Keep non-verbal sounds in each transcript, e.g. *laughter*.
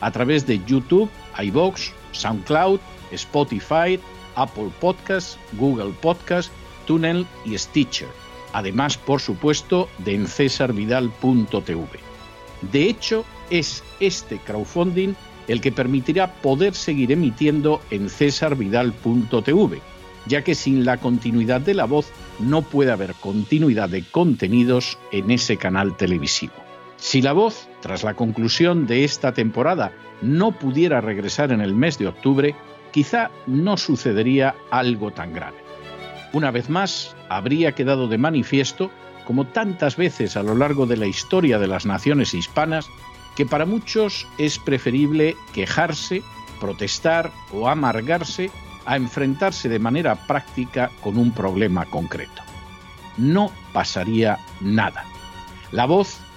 a través de YouTube, iBox, SoundCloud, Spotify, Apple Podcasts, Google Podcasts, Tunnel y Stitcher. Además, por supuesto, de en cesarvidal.tv. De hecho, es este crowdfunding el que permitirá poder seguir emitiendo en cesarvidal.tv, ya que sin la continuidad de la voz no puede haber continuidad de contenidos en ese canal televisivo. Si la voz, tras la conclusión de esta temporada, no pudiera regresar en el mes de octubre, quizá no sucedería algo tan grave. Una vez más, habría quedado de manifiesto como tantas veces a lo largo de la historia de las naciones hispanas, que para muchos es preferible quejarse, protestar o amargarse a enfrentarse de manera práctica con un problema concreto. No pasaría nada. La voz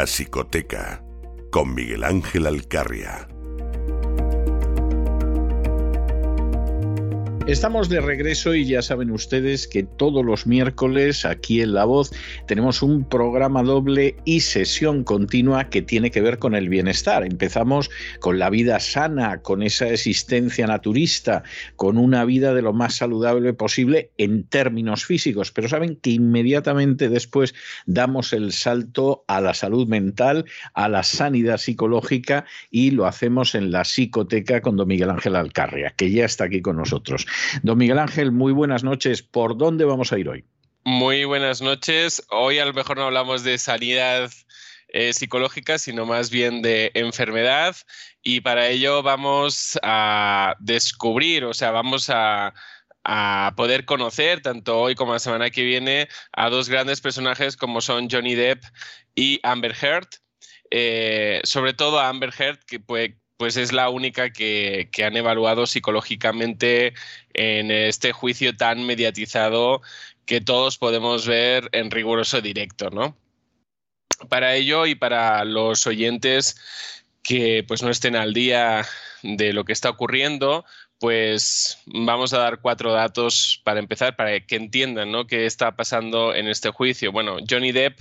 La Psicoteca con Miguel Ángel Alcarria. Estamos de regreso y ya saben ustedes que todos los miércoles aquí en La Voz tenemos un programa doble y sesión continua que tiene que ver con el bienestar. Empezamos con la vida sana, con esa existencia naturista, con una vida de lo más saludable posible en términos físicos, pero saben que inmediatamente después damos el salto a la salud mental, a la sanidad psicológica y lo hacemos en la psicoteca con don Miguel Ángel Alcarria, que ya está aquí con nosotros. Don Miguel Ángel, muy buenas noches. ¿Por dónde vamos a ir hoy? Muy buenas noches. Hoy a lo mejor no hablamos de sanidad eh, psicológica, sino más bien de enfermedad. Y para ello vamos a descubrir, o sea, vamos a, poder conocer, tanto hoy como la semana que viene, a dos grandes personajes como son Johnny Depp y Amber Heard. Eh, sobre todo a Amber Heard, que puede, pues es la única que, han evaluado psicológicamente en este juicio tan mediatizado que todos podemos ver en riguroso directo, ¿no? Para ello y para los oyentes que pues no estén al día de lo que está ocurriendo, pues vamos a dar cuatro datos para empezar, para que entiendan ¿no? qué está pasando en este juicio. Bueno, Johnny Depp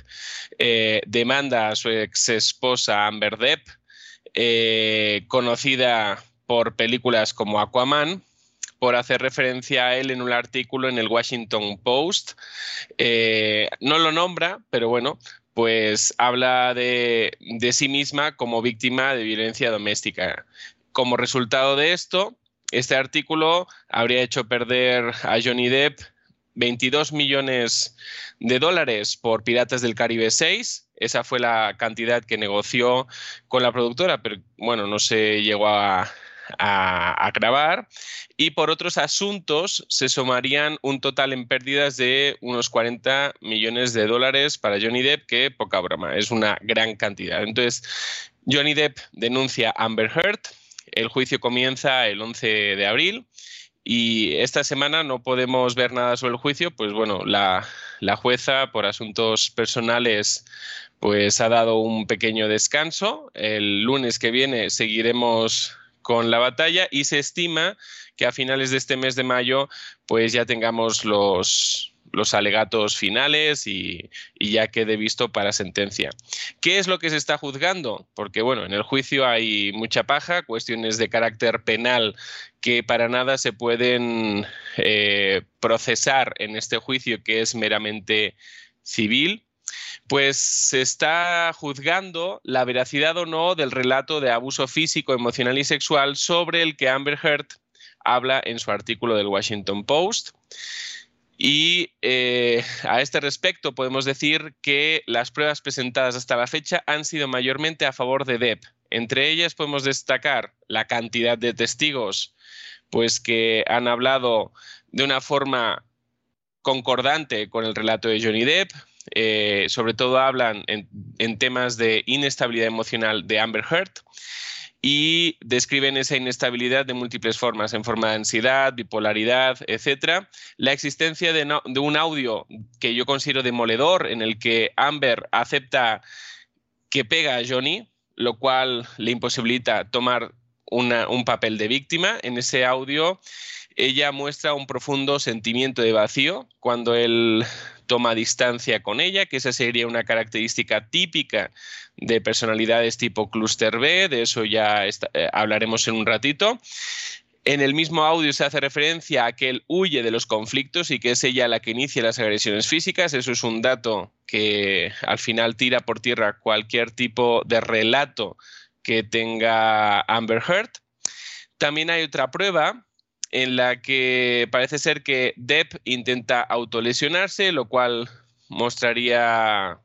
eh, demanda a su ex esposa Amber Depp eh, conocida por películas como Aquaman, por hacer referencia a él en un artículo en el Washington Post. Eh, no lo nombra, pero bueno, pues habla de, de sí misma como víctima de violencia doméstica. Como resultado de esto, este artículo habría hecho perder a Johnny Depp 22 millones de dólares por Piratas del Caribe 6. Esa fue la cantidad que negoció con la productora, pero bueno, no se llegó a, a, grabar. Y por otros asuntos se sumarían un total en pérdidas de unos 40 millones de dólares para Johnny Depp, que poca broma, es una gran cantidad. Entonces, Johnny Depp denuncia a Amber Heard. El juicio comienza el 11 de abril y esta semana no podemos ver nada sobre el juicio, pues bueno, la, la jueza por asuntos personales pues ha dado un pequeño descanso. El lunes que viene seguiremos con la batalla y se estima que a finales de este mes de mayo pues ya tengamos los, los alegatos finales y, ya quede visto para sentencia. ¿Qué es lo que se está juzgando? Porque, bueno, en el juicio hay mucha paja, cuestiones de carácter penal que para nada se pueden eh, procesar en este juicio que es meramente civil. Pues se está juzgando la veracidad o no del relato de abuso físico, emocional y sexual sobre el que Amber Heard habla en su artículo del Washington Post. Y eh, a este respecto podemos decir que las pruebas presentadas hasta la fecha han sido mayormente a favor de Depp. Entre ellas podemos destacar la cantidad de testigos pues que han hablado de una forma concordante con el relato de Johnny Depp. Eh, sobre todo hablan en, temas de inestabilidad emocional de Amber Heard y describen esa inestabilidad de múltiples formas, en forma de ansiedad, bipolaridad, etc. La existencia de, un audio que yo considero demoledor, en el que Amber acepta que pega a Johnny, lo cual le imposibilita tomar un papel de víctima. En ese audio ella muestra un profundo sentimiento de vacío cuando él toma distancia con ella, que esa sería una característica típica de personalidades tipo clúster B, de eso ya eh, hablaremos en un ratito. En el mismo audio se hace referencia a que él huye de los conflictos y que es ella la que inicia las agresiones físicas. Eso es un dato que al final tira por tierra cualquier tipo de relato que tenga Amber Heard. También hay otra prueba en la que parece ser que Depp intenta autolesionarse, lo cual mostraría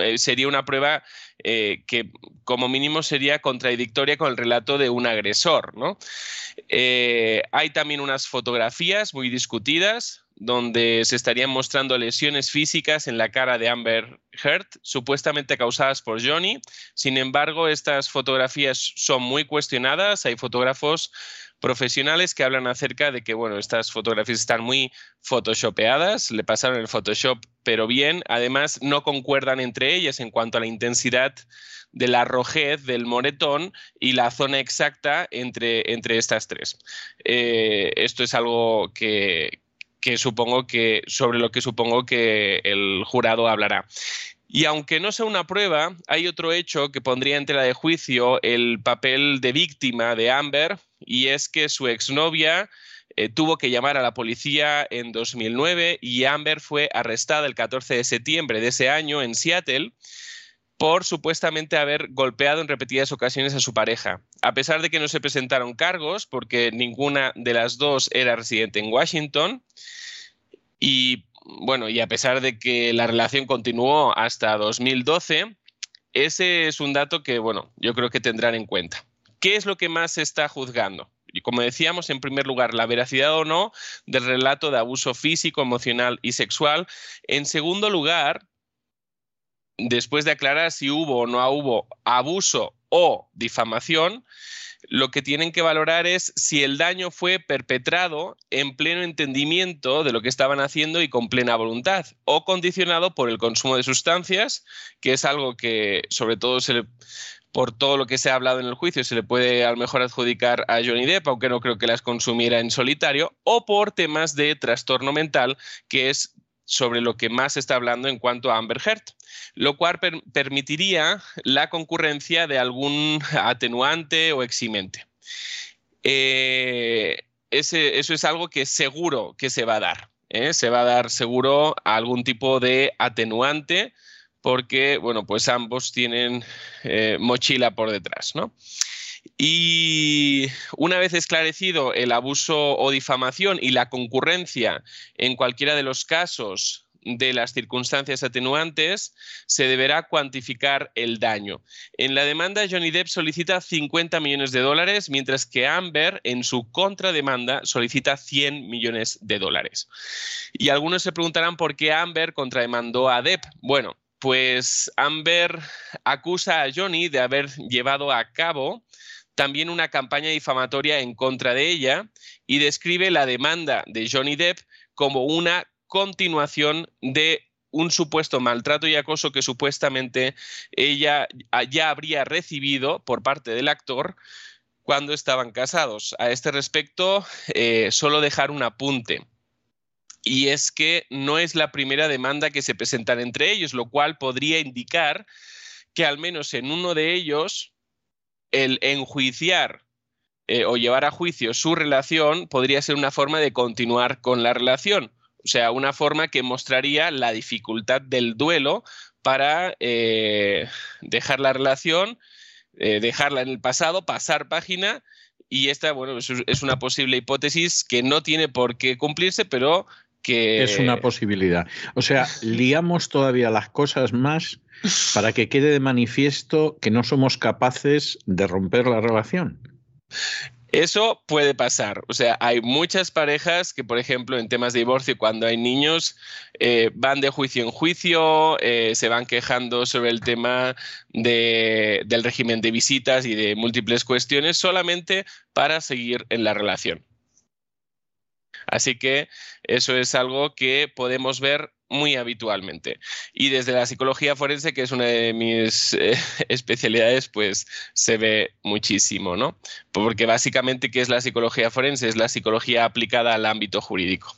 eh, sería una prueba eh, que como mínimo sería contradictoria con el relato de un agresor. ¿no? Eh, hay también unas fotografías muy discutidas donde se estarían mostrando lesiones físicas en la cara de Amber Heard, supuestamente causadas por Johnny. Sin embargo, estas fotografías son muy cuestionadas. Hay fotógrafos profesionales que hablan acerca de que, bueno, estas fotografías están muy photoshopeadas, le pasaron el Photoshop, pero bien. Además, no concuerdan entre ellas en cuanto a la intensidad de la rojez del moretón y la zona exacta entre, entre estas tres. Eh, esto es algo que, que supongo que sobre lo que supongo que el jurado hablará. Y aunque no sea una prueba, hay otro hecho que pondría en tela de juicio el papel de víctima de Amber, y es que su exnovia eh, tuvo que llamar a la policía en 2009 y Amber fue arrestada el 14 de septiembre de ese año en Seattle por supuestamente haber golpeado en repetidas ocasiones a su pareja. A pesar de que no se presentaron cargos, porque ninguna de las dos era residente en Washington, y bueno, y a pesar de que la relación continuó hasta 2012, ese es un dato que, bueno, yo creo que tendrán en cuenta. ¿Qué es lo que más se está juzgando? Y como decíamos, en primer lugar, la veracidad o no del relato de abuso físico, emocional y sexual. En segundo lugar, después de aclarar si hubo o no hubo abuso o difamación, lo que tienen que valorar es si el daño fue perpetrado en pleno entendimiento de lo que estaban haciendo y con plena voluntad, o condicionado por el consumo de sustancias, que es algo que sobre todo por todo lo que se ha hablado en el juicio, se le puede a lo mejor adjudicar a Johnny Depp, aunque no creo que las consumiera en solitario, o por temas de trastorno mental, que es sobre lo que más se está hablando en cuanto a Amber Heard, lo cual permitiría la concurrencia de algún atenuante o eximente. Eh, eso es algo que seguro que se va a dar. ¿eh? Se va a dar seguro algún tipo de atenuante porque, bueno, pues ambos tienen eh, mochila por detrás, ¿no? Y una vez esclarecido el abuso o difamación y la concurrencia en cualquiera de los casos de las circunstancias atenuantes, se deberá cuantificar el daño. En la demanda, Johnny Depp solicita 50 millones de dólares, mientras que Amber, en su contrademanda, solicita 100 millones de dólares. Y algunos se preguntarán por qué Amber contrademandó a Depp. Bueno, pues Amber acusa a Johnny de haber llevado a cabo también una campaña difamatoria en contra de ella y describe la demanda de Johnny Depp como una continuación de un supuesto maltrato y acoso que supuestamente ella ya habría recibido por parte del actor cuando estaban casados. A este respecto, eh, solo dejar un apunte. Y es que no es la primera demanda que se presentan entre ellos, lo cual podría indicar que al menos en uno de ellos el enjuiciar eh, o llevar a juicio su relación podría ser una forma de continuar con la relación. O sea, una forma que mostraría la dificultad del duelo para eh, dejar la relación, eh, dejarla en el pasado, pasar página. Y esta, bueno, es una posible hipótesis que no tiene por qué cumplirse, pero que... Es una posibilidad. O sea, liamos todavía las cosas más para que quede de manifiesto que no somos capaces de romper la relación. Eso puede pasar. O sea, hay muchas parejas que, por ejemplo, en temas de divorcio, cuando hay niños, eh, van de juicio en juicio, eh, se van quejando sobre el tema del régimen de visitas y de múltiples cuestiones solamente para seguir en la relación. Así que eso es algo que podemos ver muy habitualmente. Y desde la psicología forense, que es una de mis eh, *laughs* especialidades, pues se ve muchísimo, ¿no? Porque básicamente, ¿qué es la psicología forense? Es la psicología aplicada al ámbito jurídico.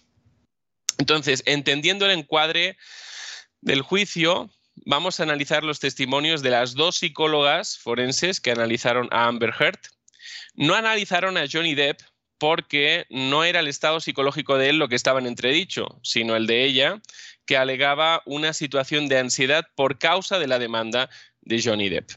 Entonces, entendiendo el encuadre del juicio, vamos a analizar los testimonios de las dos psicólogas forenses que analizaron a Amber Heard. No analizaron a Johnny Depp porque no era el estado psicológico de él lo que estaba en entredicho, sino el de ella, que alegaba una situación de ansiedad por causa de la demanda de Johnny Depp.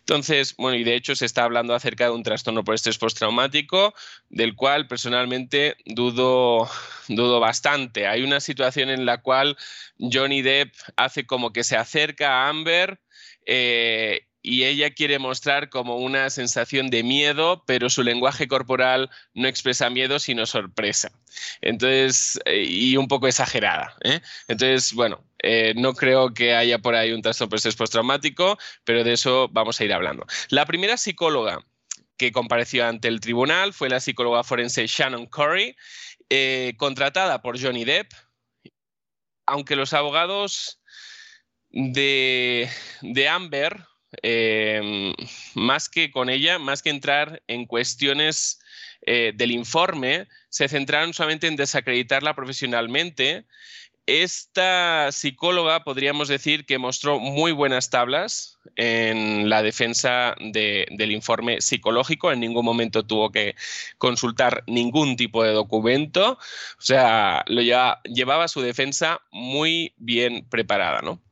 Entonces, bueno, y de hecho se está hablando acerca de un trastorno por estrés postraumático, del cual personalmente dudo, dudo bastante. Hay una situación en la cual Johnny Depp hace como que se acerca a Amber eh, y ella quiere mostrar como una sensación de miedo, pero su lenguaje corporal no expresa miedo, sino sorpresa. Entonces, eh, y un poco exagerada. ¿eh? Entonces, bueno, eh, no creo que haya por ahí un trastorno postraumático, pero de eso vamos a ir hablando. La primera psicóloga que compareció ante el tribunal fue la psicóloga forense Shannon Corey, contratada por Johnny Depp, aunque los abogados de Amber Em, más que con ella, más que entrar en cuestiones eh, del informe, se centraron solamente en desacreditarla profesionalmente. Esta psicóloga podríamos decir que mostró muy buenas tablas en la defensa del informe psicológico. En ningún momento tuvo que consultar ningún tipo de documento. O sea, lo llevaba su defensa muy bien preparada, ¿no?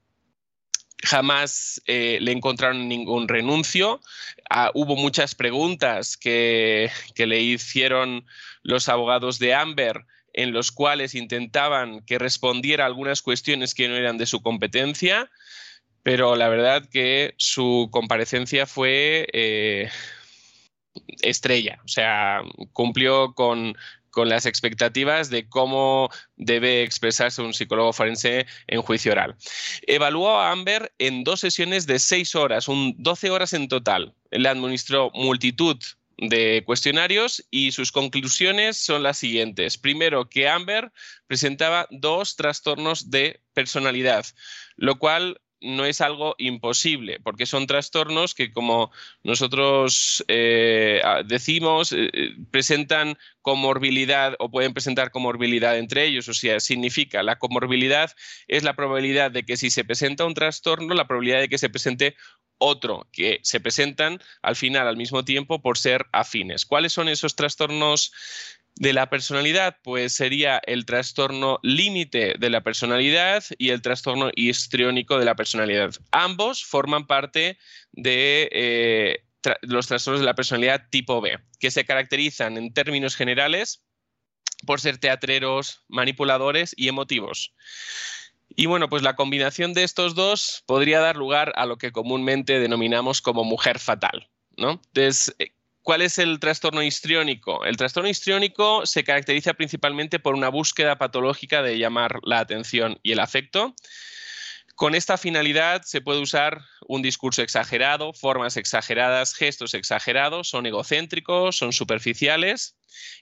Jamás eh, le encontraron ningún renuncio. Ah, hubo muchas preguntas que, le hicieron los abogados de Amber en los cuales intentaban que respondiera algunas cuestiones que no eran de su competencia, pero la verdad que su comparecencia fue eh, estrella, o sea, cumplió con, con las expectativas de cómo debe expresarse un psicólogo forense en juicio oral. Evaluó a Amber en dos sesiones de seis horas, un 12 horas en total. Le administró multitud de cuestionarios y sus conclusiones son las siguientes. Primero, que Amber presentaba dos trastornos de personalidad, lo cual no es algo imposible, porque son trastornos que, como nosotros eh, decimos, eh, presentan comorbilidad o pueden presentar comorbilidad entre ellos. O sea, significa la comorbilidad es la probabilidad de que si se presenta un trastorno, la probabilidad de que se presente otro, que se presentan al final al mismo tiempo por ser afines. ¿Cuáles son esos trastornos de la personalidad, pues sería el trastorno límite de la personalidad y el trastorno histriónico de la personalidad. Ambos forman parte de eh, los trastornos de la personalidad tipo B, que se caracterizan en términos generales por ser teatreros, manipuladores y emotivos. Y bueno, pues la combinación de estos dos podría dar lugar a lo que comúnmente denominamos como mujer fatal. ¿no? Eh, ¿cuál es el trastorno histriónico? El trastorno histriónico se caracteriza principalmente por una búsqueda patológica de llamar la atención y el afecto. Con esta finalidad se puede usar un discurso exagerado, formas exageradas, gestos exagerados, son egocéntricos, son superficiales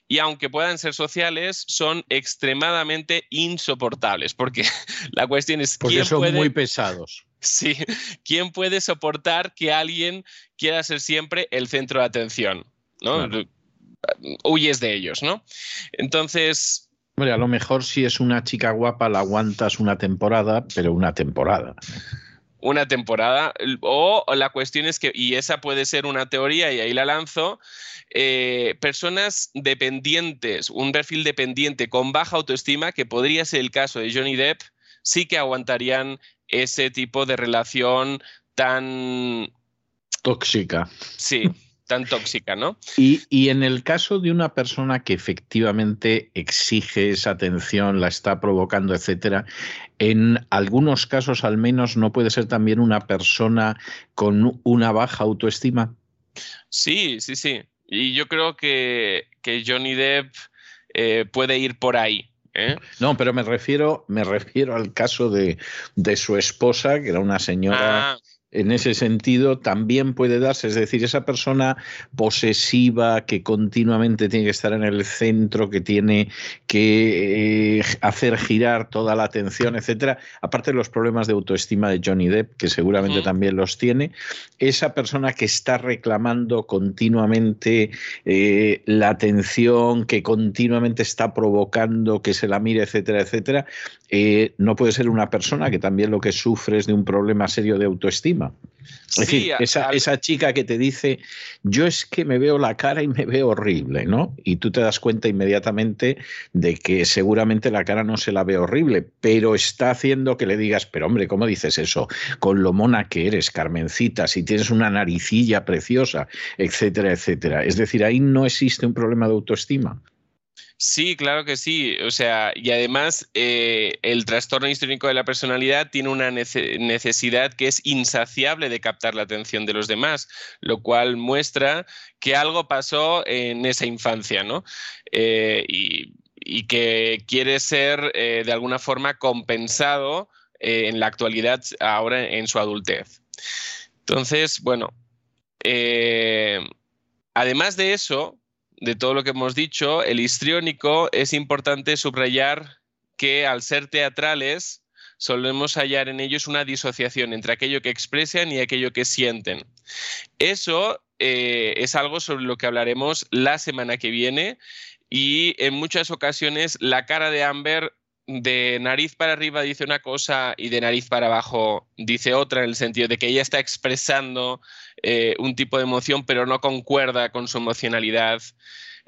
y aunque puedan ser sociales, son extremadamente insoportables, porque *laughs* la cuestión es... Porque son muy pesados. Sí, *laughs* ¿quién puede soportar que alguien quiera ser siempre el centro de atención? ¿no? Huyes de ellos, ¿no? Entonces, Hombre, a lo mejor si es una chica guapa la aguantas una temporada, pero una temporada. Una temporada. O la cuestión es que, y esa puede ser una teoría y ahí la lanzo, eh, personas dependientes, un perfil dependiente con baja autoestima, que podría ser el caso de Johnny Depp, sí que aguantarían ese tipo de relación tan... Tóxica. Sí. tan tóxica, ¿no? Y, en el caso de una persona que efectivamente exige esa atención, la está provocando, etcétera, en algunos casos al menos no puede ser también una persona con una baja autoestima. Sí, sí, sí. Y yo creo que, Johnny Depp eh, puede ir por ahí. ¿Eh? No, pero me refiero, me refiero al caso de, su esposa, que era una señora. Ah en ese sentido también puede darse, es decir, esa persona posesiva que continuamente tiene que estar en el centro, que tiene que eh, hacer girar toda la atención, etcétera, aparte de los problemas de autoestima de Johnny Depp, que seguramente también los tiene, esa persona que está reclamando continuamente eh, la atención, que continuamente está provocando que se la mire, etcétera, etcétera, eh, no puede ser una persona que también lo que sufre es de un problema serio de autoestima. Es decir, esa, chica que te dice, yo es que me veo la cara y me veo horrible, ¿no? Y tú te das cuenta inmediatamente de que seguramente la cara no se la ve horrible, pero está haciendo que le digas, pero hombre, ¿cómo dices eso? Con lo mona que eres, Carmencita, si tienes una naricilla preciosa, etcétera, etcétera. Es decir, ahí no existe un problema de autoestima. Sí, claro que sí. O sea, y además eh, el trastorno histórico de la personalidad tiene una necesidad que es insaciable de captar la atención de los demás, lo cual muestra que algo pasó en esa infancia, ¿no? Eh, y, que quiere ser eh, de alguna forma compensado en la actualidad, ahora en su adultez. Entonces, bueno, además de eso, de todo lo que hemos dicho, el histriónico es importante subrayar que al ser teatrales solemos hallar en ellos una disociación entre aquello que expresan y aquello que sienten. Eso eh, es algo sobre lo que hablaremos la semana que viene y en muchas ocasiones la cara de Amber de nariz para arriba dice una cosa y de nariz para abajo dice otra, en el sentido de que ella está expresando eh, un tipo de emoción, pero no concuerda con su emocionalidad,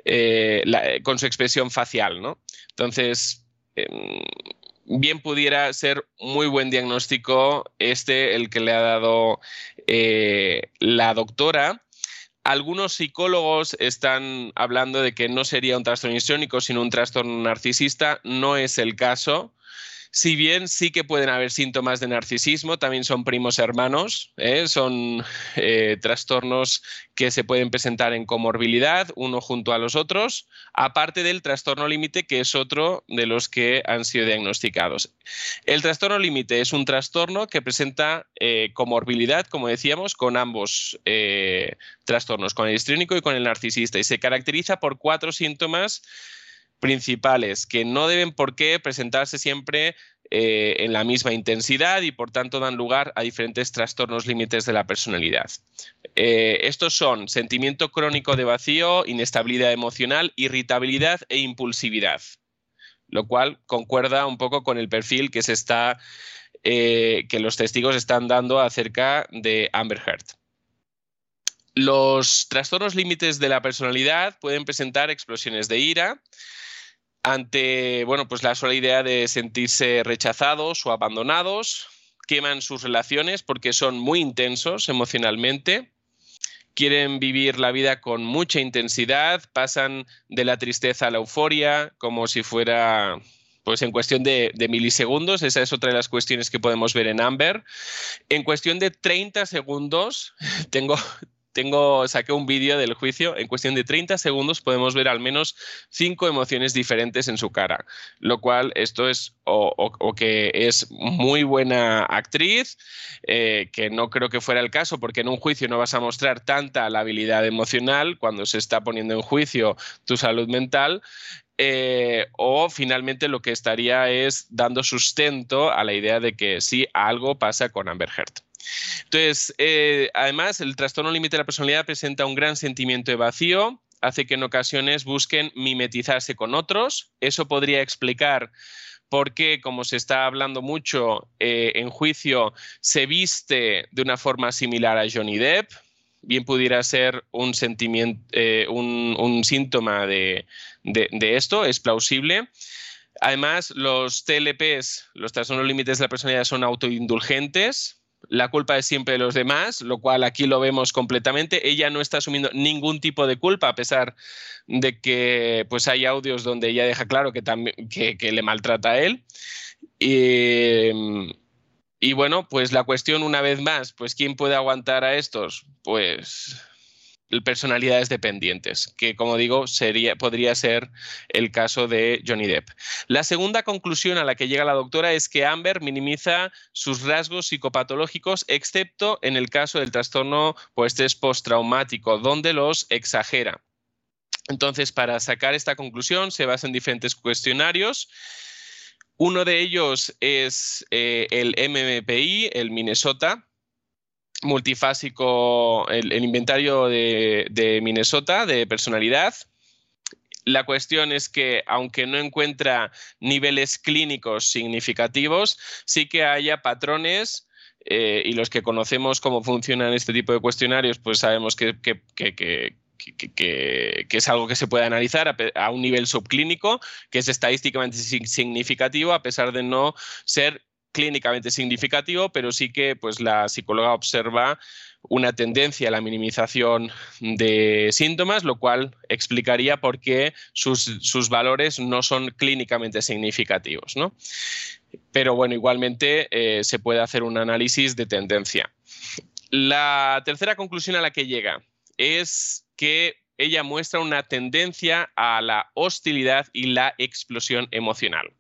eh, con su expresión facial, ¿no? Entonces, em, bien pudiera ser muy buen diagnóstico este el que le ha dado eh, la doctora algunos psicólogos están hablando de que no sería un trastorno histriónico, sino un trastorno narcisista. No es el caso. Si bien sí que pueden haber síntomas de narcisismo, también son primos hermanos, ¿eh? son eh, trastornos que se pueden presentar en comorbilidad, uno junto a los otros, aparte del trastorno límite, que es otro de los que han sido diagnosticados. El trastorno límite es un trastorno que presenta eh, comorbilidad, como decíamos, con ambos trastornos, con el histriónico y con el narcisista, y se caracteriza por cuatro síntomas principales que no deben por qué presentarse siempre eh, en la misma intensidad y por tanto dan lugar a diferentes trastornos límites de la personalidad. Eh, estos son sentimiento crónico de vacío, inestabilidad emocional, irritabilidad e impulsividad, lo cual concuerda un poco con el perfil que se está eh, que los testigos están dando acerca de Amber Heard. Los trastornos límites de la personalidad pueden presentar explosiones de ira ante, bueno, pues la sola idea de sentirse rechazados o abandonados, queman sus relaciones porque son muy intensos emocionalmente, quieren vivir la vida con mucha intensidad, pasan de la tristeza a la euforia como si fuera pues en cuestión de, de, milisegundos, esa es otra de las cuestiones que podemos ver en Amber. En cuestión de 30 segundos, *laughs* tengo, tengo, saqué un vídeo del juicio, en cuestión de 30 segundos podemos ver al menos cinco emociones diferentes en su cara, lo cual esto es o, que es muy buena actriz, eh, que no creo que fuera el caso, porque en un juicio no vas a mostrar tanta la habilidad emocional cuando se está poniendo en juicio tu salud mental, eh, o finalmente lo que estaría es dando sustento a la idea de que sí, algo pasa con Amber Heard. Entonces, eh, además, el trastorno límite de la personalidad presenta un gran sentimiento de vacío, hace que en ocasiones busquen mimetizarse con otros. Eso podría explicar por qué, como se está hablando mucho eh, en juicio, se viste de una forma similar a Johnny Depp. Bien pudiera ser un, sentimiento, eh, un, síntoma de, de esto, es plausible. Además, los TLPs, los trastornos límites de la personalidad, son autoindulgentes, la culpa es siempre de los demás, lo cual aquí lo vemos completamente. Ella no está asumiendo ningún tipo de culpa, a pesar de que pues, hay audios donde ella deja claro que, también, que, le maltrata a él. Y, y bueno, pues la cuestión una vez más, pues ¿quién puede aguantar a estos? Pues personalidades dependientes, que como digo, sería, podría ser el caso de Johnny Depp. La segunda conclusión a la que llega la doctora es que Amber minimiza sus rasgos psicopatológicos, excepto en el caso del trastorno por estrés postraumático, donde los exagera. Entonces, para sacar esta conclusión, se basa en diferentes cuestionarios. Uno de ellos es eh, el MMPI, el Minnesota, multifásico, el, inventario de, Minnesota de personalidad. La cuestión es que, aunque no encuentra niveles clínicos significativos, sí que haya patrones eh, y los que conocemos cómo funcionan este tipo de cuestionarios, pues sabemos que, es algo que se puede analizar a, a, un nivel subclínico, que es estadísticamente significativo, a pesar de no ser clínicamente significativo, pero sí que pues, la psicóloga observa una tendencia a la minimización de síntomas, lo cual explicaría por qué sus, valores no son clínicamente significativos. ¿no? Pero bueno, igualmente eh, se puede hacer un análisis de tendencia. La tercera conclusión a la que llega es que ella muestra una tendencia a la hostilidad y la explosión emocional.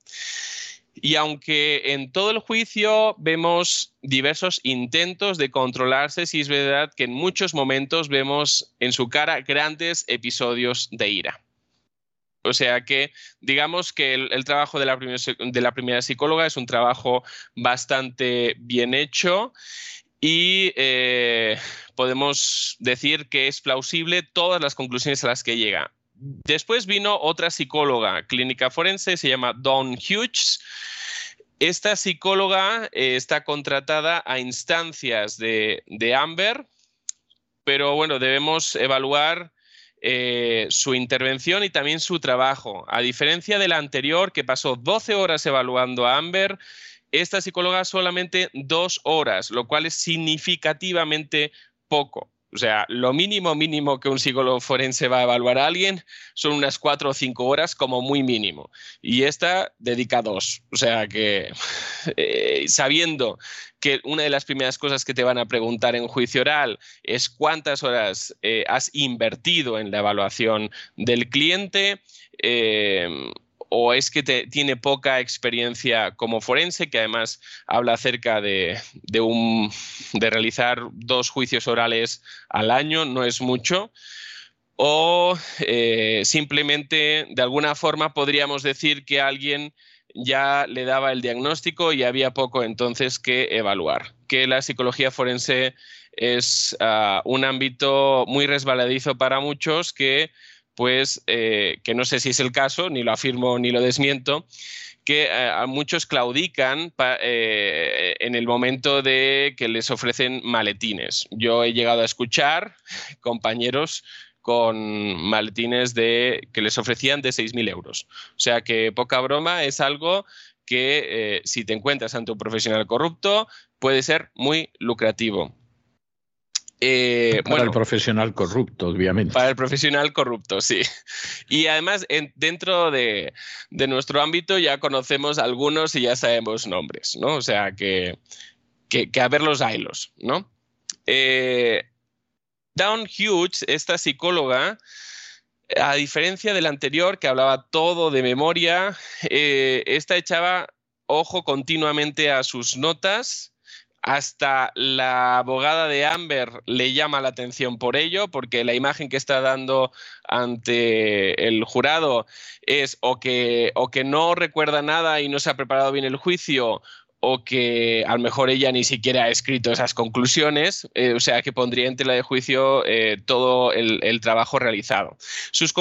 Y aunque en todo el juicio vemos diversos intentos de controlarse, sí es verdad que en muchos momentos vemos en su cara grandes episodios de ira. O sea que digamos que el, trabajo de la, primera psicóloga es un trabajo bastante bien hecho y eh, podemos decir que es plausible todas las conclusiones a las que llega. Después vino otra psicóloga clínica forense, se llama Dawn Hughes. Esta psicóloga eh, está contratada a instancias de, Amber, pero bueno, debemos evaluar eh, su intervención y también su trabajo. A diferencia de la anterior, que pasó 12 horas evaluando a Amber, esta psicóloga solamente dos horas, lo cual es significativamente poco. O sea, lo mínimo mínimo que un psicólogo forense va a evaluar a alguien son unas cuatro o cinco horas como muy mínimo. Y esta dedica dos. O sea que *laughs* eh, sabiendo que una de las primeras cosas que te van a preguntar en juicio oral es cuántas horas eh, has invertido en la evaluación del cliente, eh, o es que tiene poca experiencia como forense, que además habla acerca de, de realizar dos juicios orales al año, no es mucho, o eh, simplemente de alguna forma podríamos decir que alguien ya le daba el diagnóstico y había poco entonces que evaluar, que la psicología forense es ah, un ámbito muy resbaladizo para muchos que pues eh, que no sé si es el caso, ni lo afirmo ni lo desmiento, que a muchos claudican en el momento de que les ofrecen maletines. Yo he llegado a escuchar compañeros con maletines de, que les ofrecían de 6.000 euros. O sea que poca broma es algo que eh, si te encuentras ante un profesional corrupto puede ser muy lucrativo. Eh, para el profesional corrupto, obviamente. Para el profesional corrupto, sí. Y además, dentro de, nuestro ámbito ya conocemos algunos y ya sabemos nombres, ¿no? O sea, que, que, que a ver los hilos, ¿no? Eh, Down Hughes, esta psicóloga, a diferencia del anterior que hablaba todo de memoria, eh, esta echaba ojo continuamente a sus notas. Hasta la abogada de Amber le llama la atención por ello, porque la imagen que está dando ante el jurado es o que, o que no recuerda nada y no se ha preparado bien el juicio, o que a lo mejor ella ni siquiera ha escrito esas conclusiones, eh, o sea que pondría en tela de juicio eh, todo el, trabajo realizado. Sus,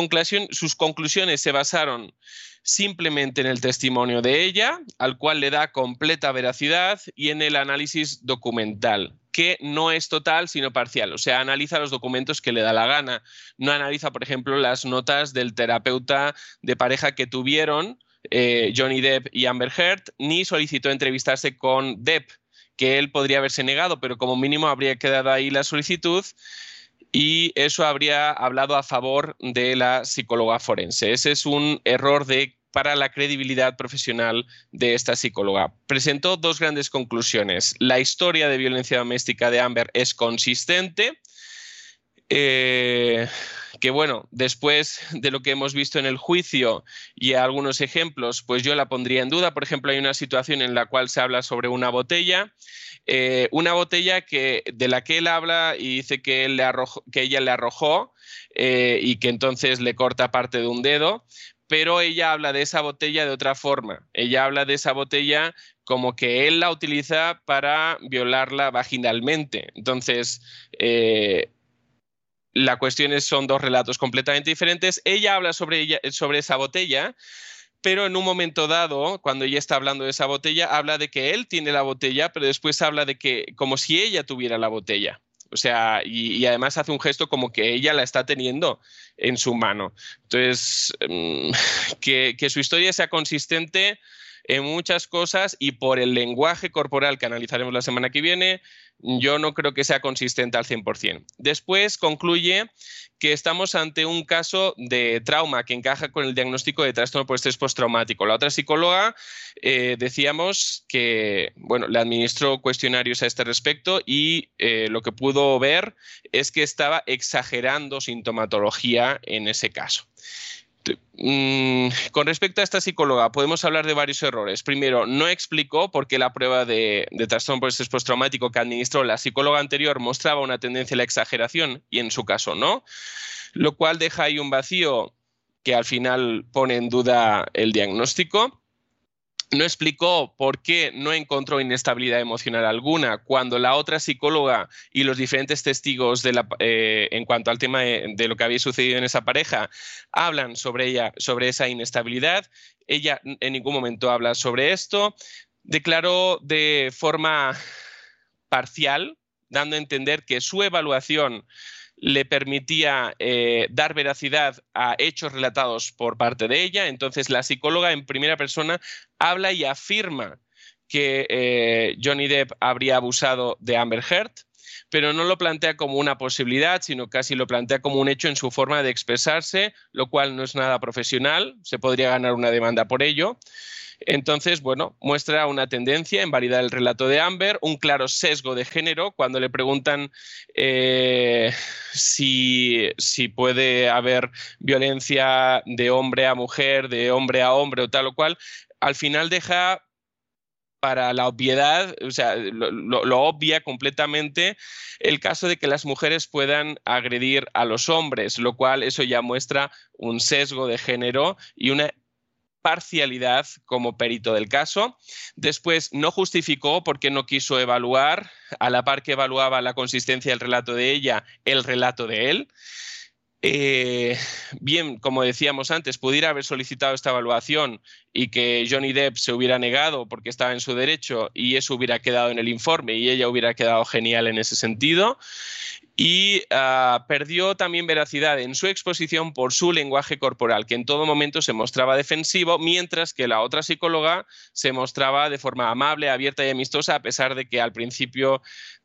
sus conclusiones se basaron simplemente en el testimonio de ella, al cual le da completa veracidad, y en el análisis documental, que no es total, sino parcial. O sea, analiza los documentos que le da la gana. No analiza, por ejemplo, las notas del terapeuta de pareja que tuvieron eh, Johnny Depp y Amber Heard, ni solicitó entrevistarse con Depp, que él podría haberse negado, pero como mínimo habría quedado ahí la solicitud y eso habría hablado a favor de la psicóloga forense. Ese es un error para la credibilidad profesional de esta psicóloga. Presentó dos grandes conclusiones. La historia de violencia doméstica de Amber es consistente. Eh, que bueno, después de lo que hemos visto en el juicio y algunos ejemplos, pues yo la pondría en duda. Por ejemplo, hay una situación en la cual se habla sobre una botella, eh, una botella que, de la que él habla y dice que, él le que ella le arrojó eh, y que entonces le corta parte de un dedo, pero ella habla de esa botella de otra forma. Ella habla de esa botella como que él la utiliza para violarla vaginalmente. Entonces, eh, la cuestión es, son dos relatos completamente diferentes. Ella habla sobre, ella, sobre esa botella, pero en un momento dado, cuando ella está hablando de esa botella, habla de que él tiene la botella, pero después habla de que como si ella tuviera la botella. O sea, y, además hace un gesto como que ella la está teniendo en su mano. Entonces, mm, *laughs* que, que su historia sea consistente en muchas cosas y por el lenguaje corporal que analizaremos la semana que viene, yo no creo que sea consistente al 100%. Después concluye que estamos ante un caso de trauma que encaja con el diagnóstico de trastorno por estrés postraumático. La otra psicóloga eh, decíamos que bueno, le administró cuestionarios a este respecto y eh, lo que pudo ver es que estaba exagerando sintomatología en ese caso. Mm, con respecto a esta psicóloga, podemos hablar de varios errores. Primero, no explicó por qué la prueba de, trastorno por estrés postraumático que administró la psicóloga anterior mostraba una tendencia a la exageración y en su caso no, lo cual deja ahí un vacío que al final pone en duda el diagnóstico no explicó por qué no encontró inestabilidad emocional alguna cuando la otra psicóloga y los diferentes testigos eh, en cuanto al tema de, lo que había sucedido en esa pareja hablan sobre ella, sobre esa inestabilidad. Ella en ningún momento habla sobre esto. Declaró de forma parcial, dando a entender que su evaluación le permitía eh, dar veracidad a hechos relatados por parte de ella. Entonces la psicóloga en primera persona habla y afirma que eh, Johnny Depp habría abusado de Amber Heard, pero no lo plantea como una posibilidad, sino casi lo plantea como un hecho en su forma de expresarse, lo cual no es nada profesional, se podría ganar una demanda por ello. Entonces, bueno, muestra una tendencia en validar el relato de Amber, un claro sesgo de género cuando le preguntan eh, si, puede haber violencia de hombre a mujer, de hombre a hombre o tal o cual, al final deja para la obviedad, o sea, lo, obvia completamente el caso de que las mujeres puedan agredir a los hombres, lo cual eso ya muestra un sesgo de género y una parcialidad como perito del caso. Después no justificó porque no quiso evaluar, a la par que evaluaba la consistencia del relato de ella, el relato de él. Eh, bien, como decíamos antes, pudiera haber solicitado esta evaluación y que Johnny Depp se hubiera negado porque estaba en su derecho y eso hubiera quedado en el informe y ella hubiera quedado genial en ese sentido y ah, perdió también veracidad en su exposición por su lenguaje corporal, que en todo momento se mostraba defensivo, mientras que la otra psicóloga se mostraba de forma amable, abierta y amistosa, a pesar de que al principio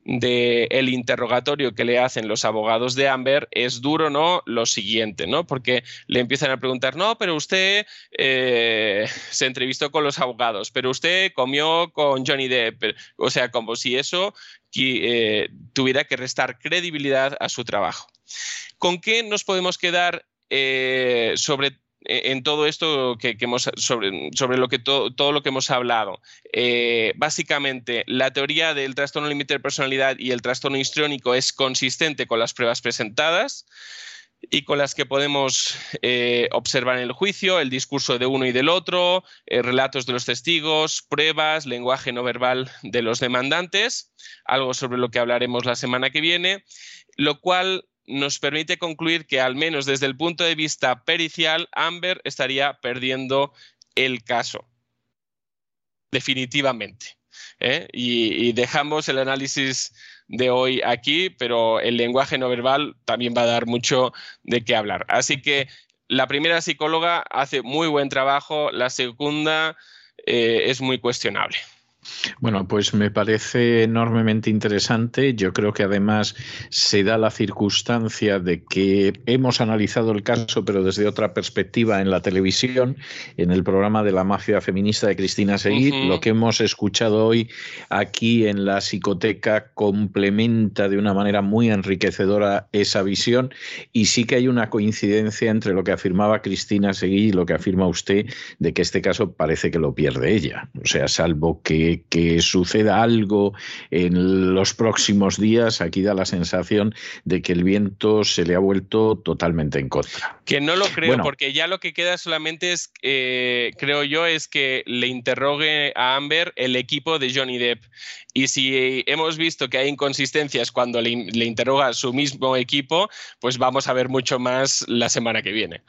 del interrogatorio que le hacen los abogados de Amber es duro, ¿no? Lo siguiente, ¿no? Porque le empiezan a preguntar, no, pero usted eh, se entrevistó con los abogados, pero usted comió con Johnny Depp, o sea, como si eso eh, tuviera que restar credibilidad a su trabajo. ¿Con qué nos podemos quedar eh, sobre en todo esto que, hemos sobre, sobre, lo que todo lo que hemos hablado. Eh, básicamente, la teoría del trastorno límite de personalidad y el trastorno histriónico es consistente con las pruebas presentadas y con las que podemos eh, observar en el juicio el discurso de uno y del otro, eh, relatos de los testigos, pruebas, lenguaje no verbal de los demandantes, algo sobre lo que hablaremos la semana que viene, lo cual nos permite concluir que al menos desde el punto de vista pericial, Amber estaría perdiendo el caso. Definitivamente. ¿eh? y dejamos el análisis de hoy aquí, pero el lenguaje no verbal también va a dar mucho de qué hablar. Así que la primera psicóloga hace muy buen trabajo, la segunda eh, es muy cuestionable. Bueno, pues me parece enormemente interesante. Yo creo que además se da la circunstancia de que hemos analizado el caso, pero desde otra perspectiva en la televisión, en el programa de la mafia feminista de Cristina Seguí. Lo que hemos escuchado hoy aquí en la psicoteca complementa de una manera muy enriquecedora esa visión y sí que hay una coincidencia entre lo que afirmaba Cristina Seguí y lo que afirma usted de que este caso parece que lo pierde ella. O sea, salvo que que, suceda algo en los próximos días, aquí da la sensación de que el viento se le ha vuelto totalmente en contra. Que no lo creo, porque ya lo que queda solamente es, eh, creo yo, es que le interrogue a Amber el equipo de Johnny Depp. Y si hemos visto que hay inconsistencias cuando le, le interroga a su mismo equipo, pues vamos a ver mucho más la semana que viene.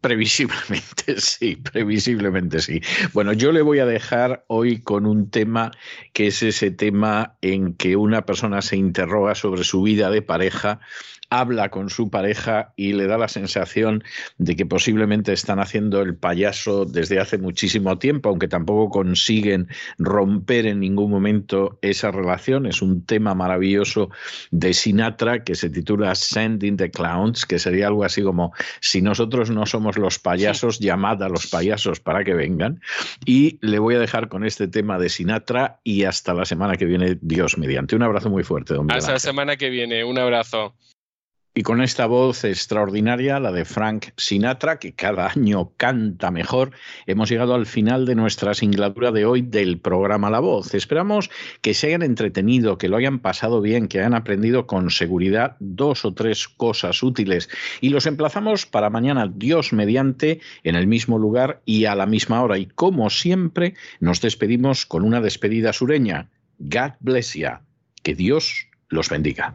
Previsiblemente *laughs* sí, previsiblemente sí. Bueno, yo le voy a dejar hoy con un tema que es ese tema en que una persona se interroga sobre su vida de pareja habla con su pareja y le da la sensación de que posiblemente están haciendo el payaso desde hace muchísimo tiempo, aunque tampoco consiguen romper en ningún momento esa relación. Es un tema maravilloso de Sinatra que se titula Sending the Clowns, que sería algo así como si nosotros no somos los payasos, llamad a los payasos para que vengan. Y le voy a dejar con este tema de Sinatra y hasta la semana que viene, Dios mediante. Un abrazo muy fuerte, don Hasta la semana que viene, un abrazo. Y con esta voz extraordinaria, la de Frank Sinatra, que cada año canta mejor, hemos llegado al final de nuestra singladura de hoy del programa La Voz. Esperamos que se hayan entretenido, que lo hayan pasado bien, que hayan aprendido con seguridad dos o tres cosas útiles. Y los emplazamos para mañana, Dios mediante, en el mismo lugar y a la misma hora. Y como siempre, nos despedimos con una despedida sureña. God bless you. Que Dios los bendiga.